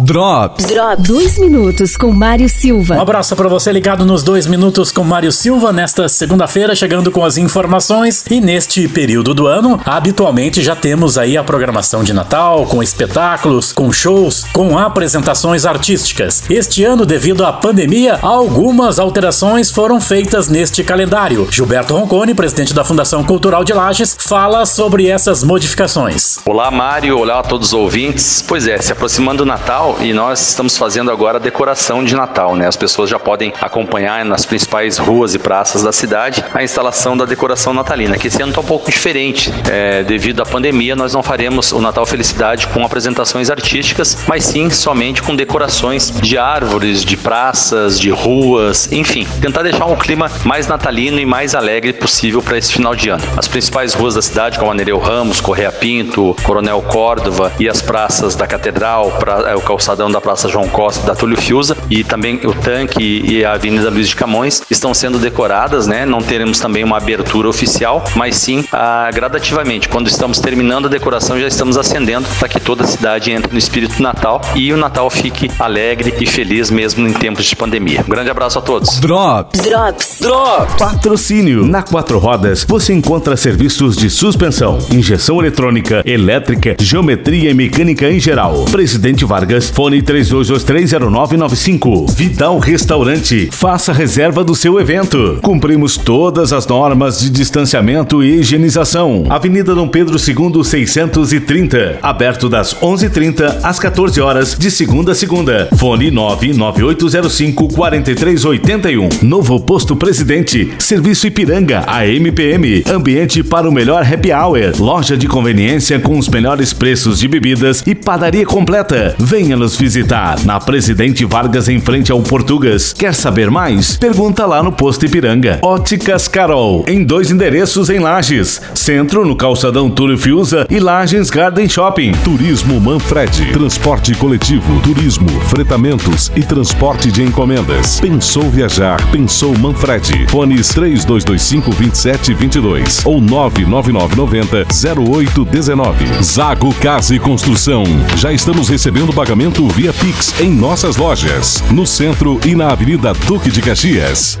Drops. Drops. Dois minutos com Mário Silva. Um abraço para você ligado nos dois minutos com Mário Silva nesta segunda-feira, chegando com as informações. E neste período do ano, habitualmente já temos aí a programação de Natal, com espetáculos, com shows, com apresentações artísticas. Este ano, devido à pandemia, algumas alterações foram feitas neste calendário. Gilberto Roncone, presidente da Fundação Cultural de Lages, fala sobre essas modificações. Olá, Mário. Olá a todos os ouvintes. Pois é, se aproximando do Natal e nós estamos fazendo agora a decoração de Natal, né? As pessoas já podem acompanhar nas principais ruas e praças da cidade a instalação da decoração natalina, que esse ano está um pouco diferente. É, devido à pandemia, nós não faremos o Natal Felicidade com apresentações artísticas, mas sim somente com decorações de árvores, de praças, de ruas, enfim, tentar deixar um clima mais natalino e mais alegre possível para esse final de ano. As principais ruas da cidade, como a Nereu Ramos, Correia Pinto, Coronel Córdova e as praças da Catedral, pra, é, o calçadão da Praça João Costa, da Túlio Fiuza e também o tanque e a Avenida Luiz de Camões estão sendo decoradas, né? Não teremos também uma abertura oficial, mas sim ah, gradativamente. Quando estamos terminando a decoração, já estamos acendendo para que toda a cidade entre no espírito Natal e o Natal fique alegre e feliz mesmo em tempos de pandemia. Um grande abraço a todos. Drops. Drops. Drops. Patrocínio. Na Quatro Rodas você encontra serviços de suspensão, injeção eletrônica, elétrica, geometria e mecânica em geral. Presidente Vargas, fone 32230995. Vital Restaurante. Faça reserva do seu evento. Cumprimos todas as normas de distanciamento e higienização. Avenida Dom Pedro II 630. Aberto das 11:30 às 14 horas de segunda a segunda. Fone 99805 4381. Novo Posto Presidente. Serviço Ipiranga, a MPM. Ambiente para o melhor happy hour. Loja de conveniência com os melhores preços de bebidas e padaria completa. Venha nos visitar na Presidente Vargas em frente ao Portugas. Quer saber mais? Pergunta lá no Posto Ipiranga. Óticas Carol, em dois endereços em Lages. Centro no Calçadão Túlio Fiuza e Lages Garden Shopping. Turismo Manfred. Transporte coletivo, turismo, fretamentos e transporte de encomendas. Pensou viajar? Pensou Manfred. Fones 3225 2722 ou 99990 0819. Zago Casa e Construção. Já estamos recebendo pagamento via Pix em nossas lojas, no centro e na Avenida Duque de Caxias.